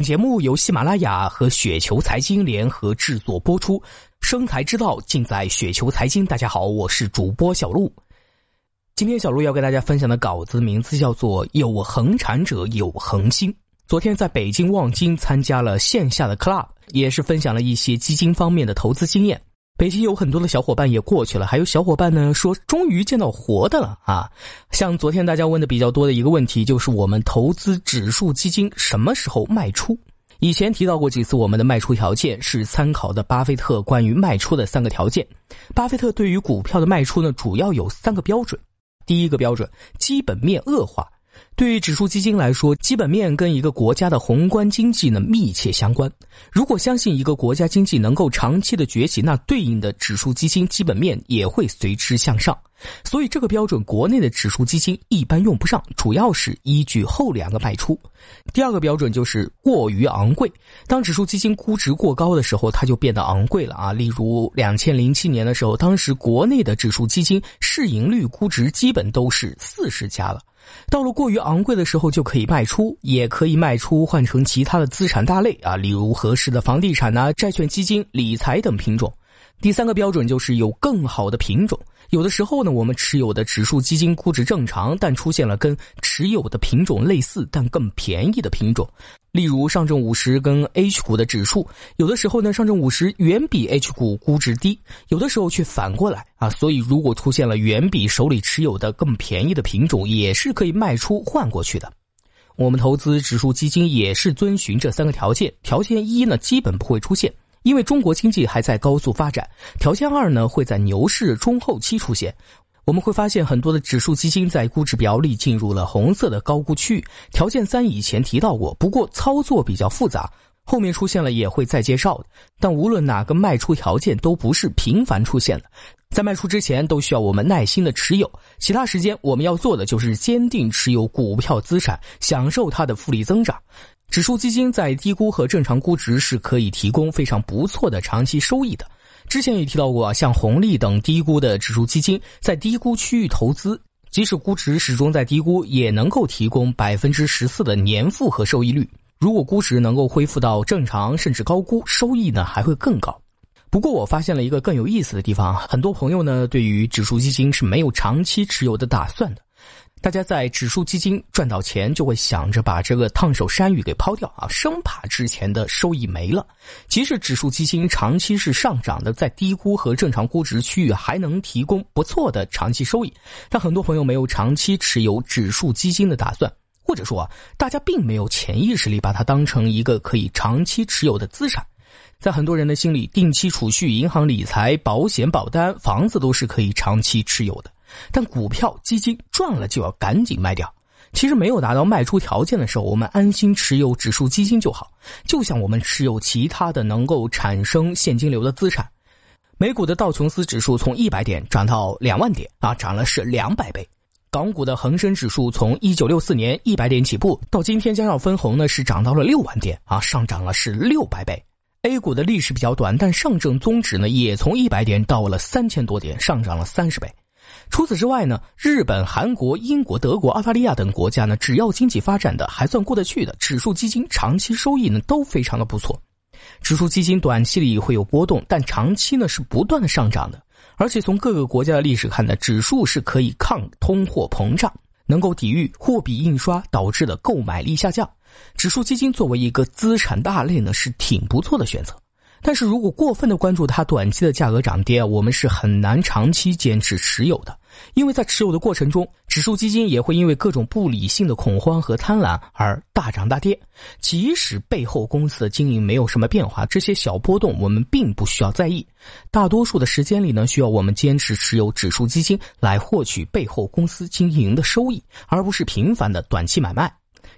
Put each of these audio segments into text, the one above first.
本节目由喜马拉雅和雪球财经联合制作播出，生财之道尽在雪球财经。大家好，我是主播小璐。今天小璐要跟大家分享的稿子名字叫做“有恒产者有恒心”。昨天在北京望京参加了线下的 club，也是分享了一些基金方面的投资经验。北京有很多的小伙伴也过去了，还有小伙伴呢说终于见到活的了啊！像昨天大家问的比较多的一个问题，就是我们投资指数基金什么时候卖出？以前提到过几次，我们的卖出条件是参考的巴菲特关于卖出的三个条件。巴菲特对于股票的卖出呢，主要有三个标准。第一个标准，基本面恶化。对于指数基金来说，基本面跟一个国家的宏观经济呢密切相关。如果相信一个国家经济能够长期的崛起，那对应的指数基金基本面也会随之向上。所以这个标准，国内的指数基金一般用不上，主要是依据后两个卖出。第二个标准就是过于昂贵。当指数基金估值过高的时候，它就变得昂贵了啊。例如两千零七年的时候，当时国内的指数基金市盈率估值基本都是四十家了。到了过于昂贵的时候，就可以卖出，也可以卖出换成其他的资产大类啊，例如合适的房地产呐、债券基金、理财等品种。第三个标准就是有更好的品种。有的时候呢，我们持有的指数基金估值正常，但出现了跟持有的品种类似但更便宜的品种。例如上证五十跟 H 股的指数，有的时候呢，上证五十远比 H 股估值低，有的时候却反过来啊。所以如果出现了远比手里持有的更便宜的品种，也是可以卖出换过去的。我们投资指数基金也是遵循这三个条件。条件一呢，基本不会出现。因为中国经济还在高速发展，条件二呢会在牛市中后期出现，我们会发现很多的指数基金在估值表里进入了红色的高估区域。条件三以前提到过，不过操作比较复杂，后面出现了也会再介绍。但无论哪个卖出条件都不是频繁出现的，在卖出之前都需要我们耐心的持有，其他时间我们要做的就是坚定持有股票资产，享受它的复利增长。指数基金在低估和正常估值是可以提供非常不错的长期收益的。之前也提到过，像红利等低估的指数基金，在低估区域投资，即使估值始终在低估，也能够提供百分之十四的年复合收益率。如果估值能够恢复到正常甚至高估，收益呢还会更高。不过我发现了一个更有意思的地方，很多朋友呢对于指数基金是没有长期持有的打算的。大家在指数基金赚到钱，就会想着把这个烫手山芋给抛掉啊，生怕之前的收益没了。即使指数基金长期是上涨的，在低估和正常估值区域还能提供不错的长期收益，但很多朋友没有长期持有指数基金的打算，或者说啊，大家并没有潜意识里把它当成一个可以长期持有的资产。在很多人的心里，定期储蓄、银行理财、保险、保单、房子都是可以长期持有的。但股票基金赚了就要赶紧卖掉。其实没有达到卖出条件的时候，我们安心持有指数基金就好，就像我们持有其他的能够产生现金流的资产。美股的道琼斯指数从一百点涨到两万点啊，涨了是两百倍。港股的恒生指数从一九六四年一百点起步，到今天加上分红呢，是涨到了六万点啊，上涨了是六百倍。A 股的历史比较短，但上证综指呢也从一百点到了三千多点，上涨了三十倍。除此之外呢，日本、韩国、英国、德国、澳大利亚等国家呢，只要经济发展的还算过得去的，指数基金长期收益呢都非常的不错。指数基金短期里会有波动，但长期呢是不断的上涨的。而且从各个国家的历史看呢，指数是可以抗通货膨胀，能够抵御货币印刷导致的购买力下降。指数基金作为一个资产大类呢，是挺不错的选择。但是如果过分的关注它短期的价格涨跌，我们是很难长期坚持持有的。因为在持有的过程中，指数基金也会因为各种不理性的恐慌和贪婪而大涨大跌。即使背后公司的经营没有什么变化，这些小波动我们并不需要在意。大多数的时间里呢，需要我们坚持持有指数基金来获取背后公司经营的收益，而不是频繁的短期买卖。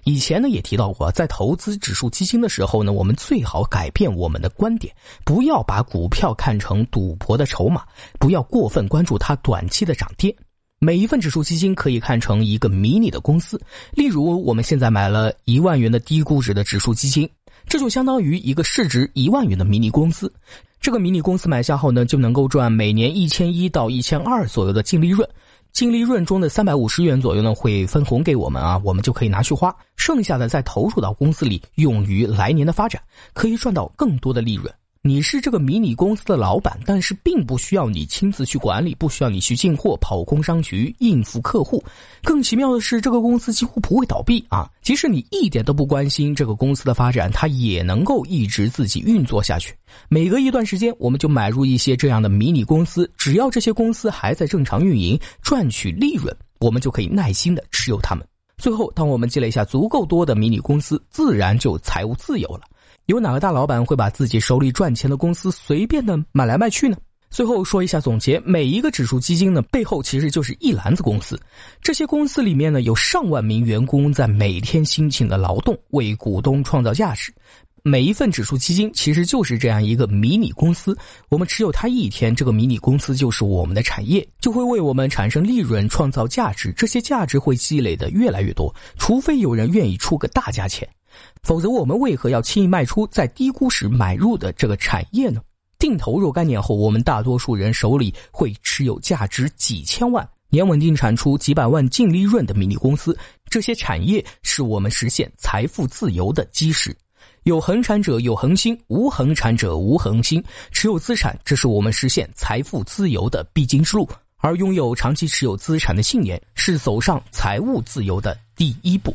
以前呢也提到过，在投资指数基金的时候呢，我们最好改变我们的观点，不要把股票看成赌博的筹码，不要过分关注它短期的涨跌。每一份指数基金可以看成一个迷你的公司，例如我们现在买了一万元的低估值的指数基金，这就相当于一个市值一万元的迷你公司。这个迷你公司买下后呢，就能够赚每年一千一到一千二左右的净利润。净利润中的三百五十元左右呢，会分红给我们啊，我们就可以拿去花，剩下的再投入到公司里，用于来年的发展，可以赚到更多的利润。你是这个迷你公司的老板，但是并不需要你亲自去管理，不需要你去进货、跑工商局、应付客户。更奇妙的是，这个公司几乎不会倒闭啊！即使你一点都不关心这个公司的发展，它也能够一直自己运作下去。每隔一段时间，我们就买入一些这样的迷你公司，只要这些公司还在正常运营、赚取利润，我们就可以耐心的持有它们。最后，当我们积累下足够多的迷你公司，自然就财务自由了。有哪个大老板会把自己手里赚钱的公司随便的买来卖去呢？最后说一下总结：每一个指数基金呢，背后其实就是一篮子公司，这些公司里面呢，有上万名员工在每天辛勤的劳动，为股东创造价值。每一份指数基金其实就是这样一个迷你公司，我们持有它一天，这个迷你公司就是我们的产业，就会为我们产生利润，创造价值。这些价值会积累的越来越多，除非有人愿意出个大价钱。否则，我们为何要轻易卖出在低估时买入的这个产业呢？定投若干年后，我们大多数人手里会持有价值几千万、年稳定产出几百万净利润的迷你公司，这些产业是我们实现财富自由的基石。有恒产者有恒心，无恒产者无恒心。持有资产，这是我们实现财富自由的必经之路；而拥有长期持有资产的信念，是走上财务自由的第一步。